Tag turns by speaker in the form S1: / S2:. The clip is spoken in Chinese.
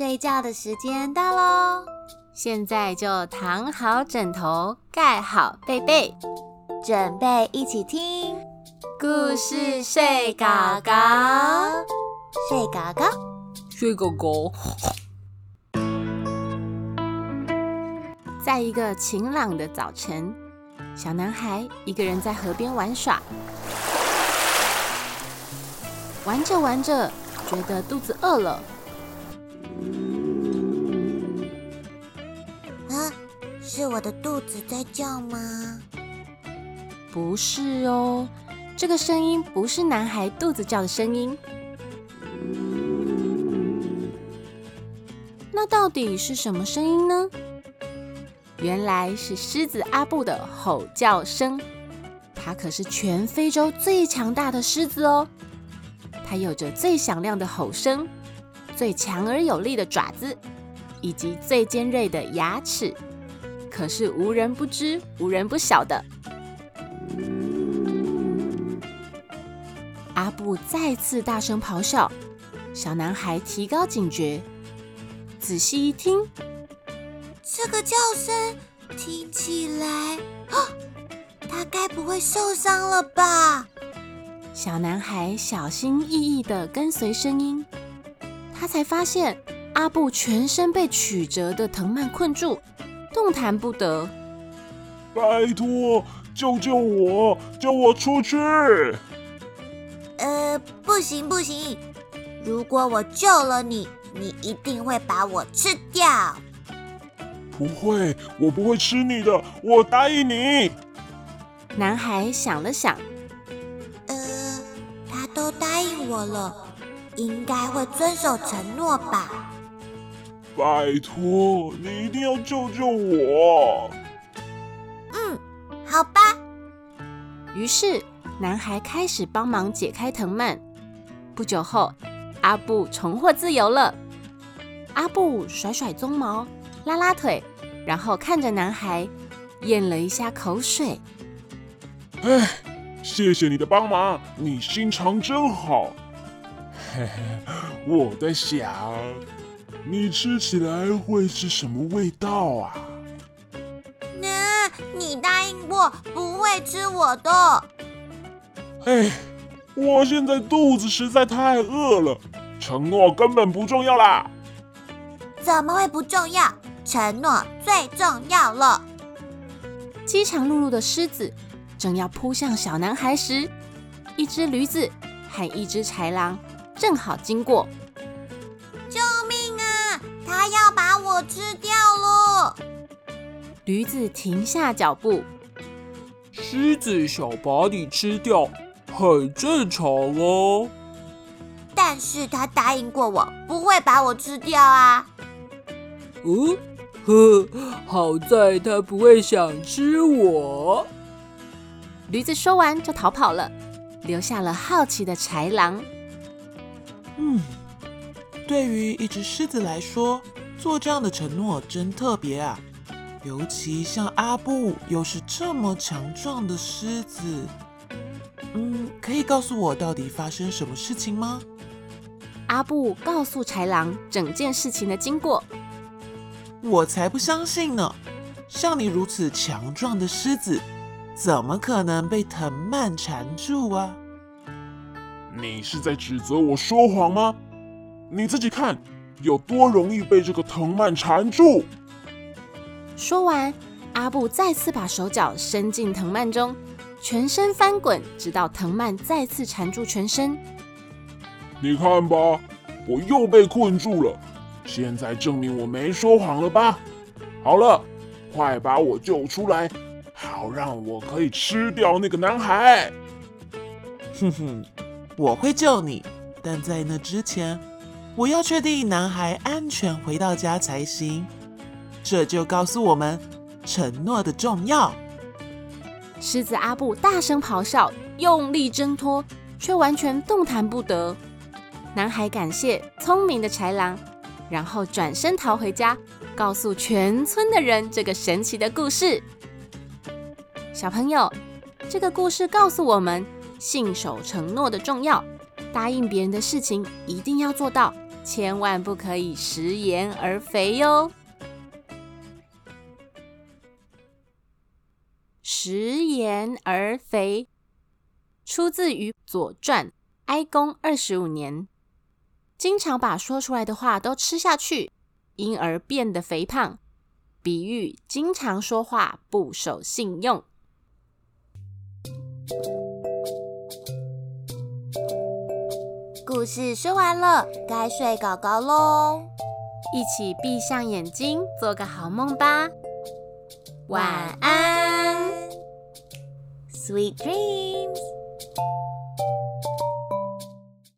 S1: 睡觉的时间到喽！
S2: 现在就躺好枕头，盖好被被，
S1: 准备一起听
S2: 故事睡狗
S1: 狗，睡狗狗，
S3: 睡狗狗。
S2: 在一个晴朗的早晨，小男孩一个人在河边玩耍，玩着玩着，觉得肚子饿了。
S1: 啊，是我的肚子在叫吗？
S2: 不是哦，这个声音不是男孩肚子叫的声音。那到底是什么声音呢？原来是狮子阿布的吼叫声。它可是全非洲最强大的狮子哦，它有着最响亮的吼声。最强而有力的爪子，以及最尖锐的牙齿，可是无人不知、无人不晓的。阿布再次大声咆哮，小男孩提高警觉，仔细一听，
S1: 这个叫声听起来，啊他该不会受伤了吧？
S2: 小男孩小心翼翼的跟随声音。他才发现阿布全身被曲折的藤蔓困住，动弹不得。
S4: 拜托，救救我，救我出去！
S1: 呃，不行不行，如果我救了你，你一定会把我吃掉。
S4: 不会，我不会吃你的，我答应你。
S2: 男孩想了想，
S1: 呃，他都答应我了。应该会遵守承诺吧。
S4: 拜托，你一定要救救我。
S1: 嗯，好吧。
S2: 于是，男孩开始帮忙解开藤蔓。不久后，阿布重获自由了。阿布甩甩鬃毛，拉拉腿，然后看着男孩，咽了一下口水。
S4: 哎，谢谢你的帮忙，你心肠真好。嘿嘿，我在想，你吃起来会是什么味道啊？
S1: 那，你答应过不会吃我的。
S4: 哎，我现在肚子实在太饿了，承诺根本不重要啦。
S1: 怎么会不重要？承诺最重要了。
S2: 饥肠辘辘的狮子正要扑向小男孩时，一只驴子和一只豺狼。正好经过，
S1: 救命啊！它要把我吃掉了！
S2: 驴子停下脚步，
S3: 狮子想把你吃掉，很正常哦。
S1: 但是他答应过我，不会把我吃掉啊。
S3: 嗯，呵，好在他不会想吃我。
S2: 驴子说完就逃跑了，留下了好奇的豺狼。
S5: 嗯，对于一只狮子来说，做这样的承诺真特别啊！尤其像阿布，又是这么强壮的狮子。嗯，可以告诉我到底发生什么事情吗？
S2: 阿布告诉豺狼整件事情的经过。
S5: 我才不相信呢！像你如此强壮的狮子，怎么可能被藤蔓缠住啊？
S4: 你是在指责我说谎吗？你自己看，有多容易被这个藤蔓缠住。
S2: 说完，阿布再次把手脚伸进藤蔓中，全身翻滚，直到藤蔓再次缠住全身。
S4: 你看吧，我又被困住了。现在证明我没说谎了吧？好了，快把我救出来，好让我可以吃掉那个男孩。
S5: 哼哼。我会救你，但在那之前，我要确定男孩安全回到家才行。这就告诉我们承诺的重要。
S2: 狮子阿布大声咆哮，用力挣脱，却完全动弹不得。男孩感谢聪明的豺狼，然后转身逃回家，告诉全村的人这个神奇的故事。小朋友，这个故事告诉我们。信守承诺的重要，答应别人的事情一定要做到，千万不可以食言而肥哟。食言而肥，出自于《左传》哀公二十五年。经常把说出来的话都吃下去，因而变得肥胖。比喻经常说话不守信用。
S1: 故事说完了，该睡狗狗喽。
S2: 一起闭上眼睛，做个好梦吧。
S1: 晚安，Sweet dreams。